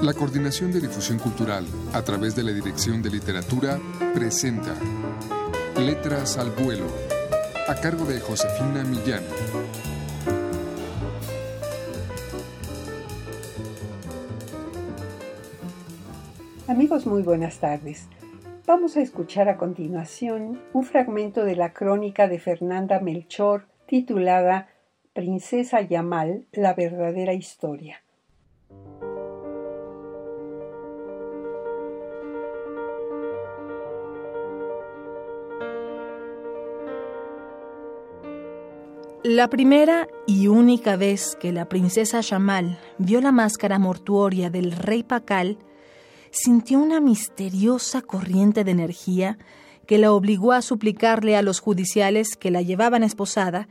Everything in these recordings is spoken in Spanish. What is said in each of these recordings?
La Coordinación de Difusión Cultural, a través de la Dirección de Literatura, presenta Letras al Vuelo, a cargo de Josefina Millán. Amigos, muy buenas tardes. Vamos a escuchar a continuación un fragmento de la crónica de Fernanda Melchor titulada Princesa Yamal, la verdadera historia. La primera y única vez que la princesa Yamal vio la máscara mortuoria del rey Pacal, sintió una misteriosa corriente de energía que la obligó a suplicarle a los judiciales que la llevaban esposada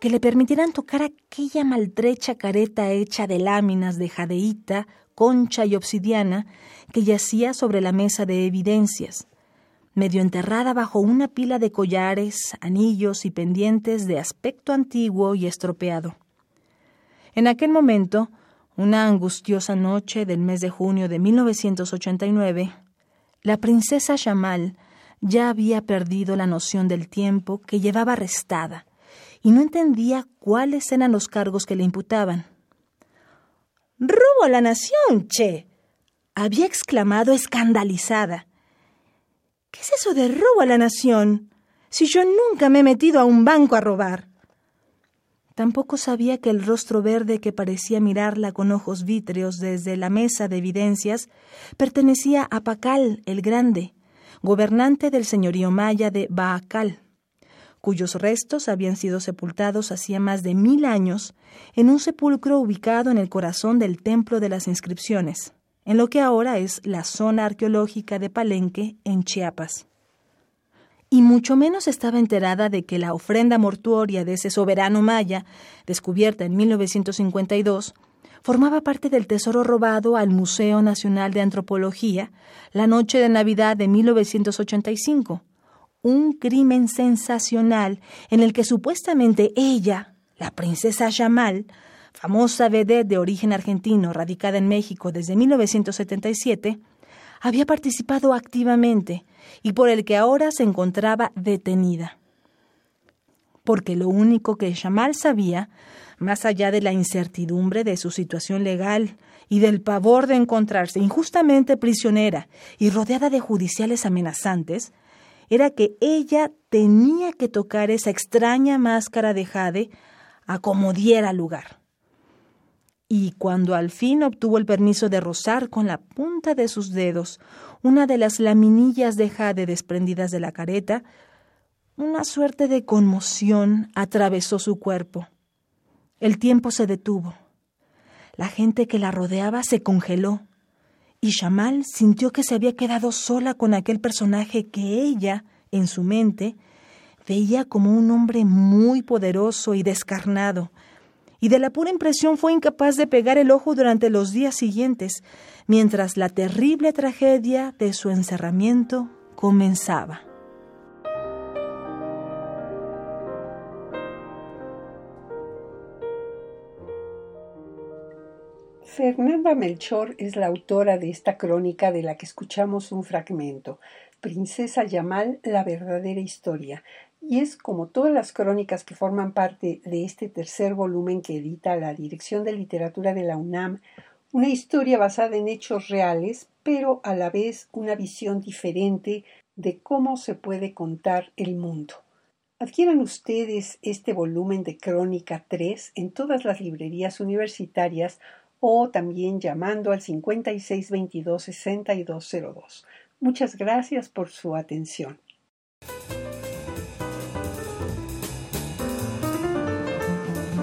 que le permitieran tocar aquella maltrecha careta hecha de láminas de jadeíta, concha y obsidiana que yacía sobre la mesa de evidencias medio enterrada bajo una pila de collares, anillos y pendientes de aspecto antiguo y estropeado. En aquel momento, una angustiosa noche del mes de junio de 1989, la princesa Shamal ya había perdido la noción del tiempo que llevaba arrestada y no entendía cuáles eran los cargos que le imputaban. ¡Robo a la nación, che! había exclamado escandalizada. ¿Qué es eso de robo a la nación? Si yo nunca me he metido a un banco a robar. Tampoco sabía que el rostro verde que parecía mirarla con ojos vítreos desde la mesa de evidencias pertenecía a Pacal el Grande, gobernante del señorío maya de Baacal, cuyos restos habían sido sepultados hacía más de mil años en un sepulcro ubicado en el corazón del Templo de las Inscripciones en lo que ahora es la zona arqueológica de Palenque, en Chiapas. Y mucho menos estaba enterada de que la ofrenda mortuoria de ese soberano maya, descubierta en 1952, formaba parte del tesoro robado al Museo Nacional de Antropología la noche de Navidad de 1985, un crimen sensacional en el que supuestamente ella, la princesa Yamal, famosa vedette de origen argentino radicada en México desde 1977, había participado activamente y por el que ahora se encontraba detenida. Porque lo único que Shamal sabía, más allá de la incertidumbre de su situación legal y del pavor de encontrarse injustamente prisionera y rodeada de judiciales amenazantes, era que ella tenía que tocar esa extraña máscara de jade a como diera lugar y cuando al fin obtuvo el permiso de rozar con la punta de sus dedos una de las laminillas de jade desprendidas de la careta, una suerte de conmoción atravesó su cuerpo. El tiempo se detuvo. La gente que la rodeaba se congeló, y Shamal sintió que se había quedado sola con aquel personaje que ella, en su mente, veía como un hombre muy poderoso y descarnado, y de la pura impresión fue incapaz de pegar el ojo durante los días siguientes, mientras la terrible tragedia de su encerramiento comenzaba. Fernanda Melchor es la autora de esta crónica de la que escuchamos un fragmento, Princesa Yamal, la verdadera historia, y es como todas las crónicas que forman parte de este tercer volumen que edita la Dirección de Literatura de la UNAM, una historia basada en hechos reales, pero a la vez una visión diferente de cómo se puede contar el mundo. Adquieran ustedes este volumen de Crónica 3 en todas las librerías universitarias o también llamando al 5622-6202. Muchas gracias por su atención.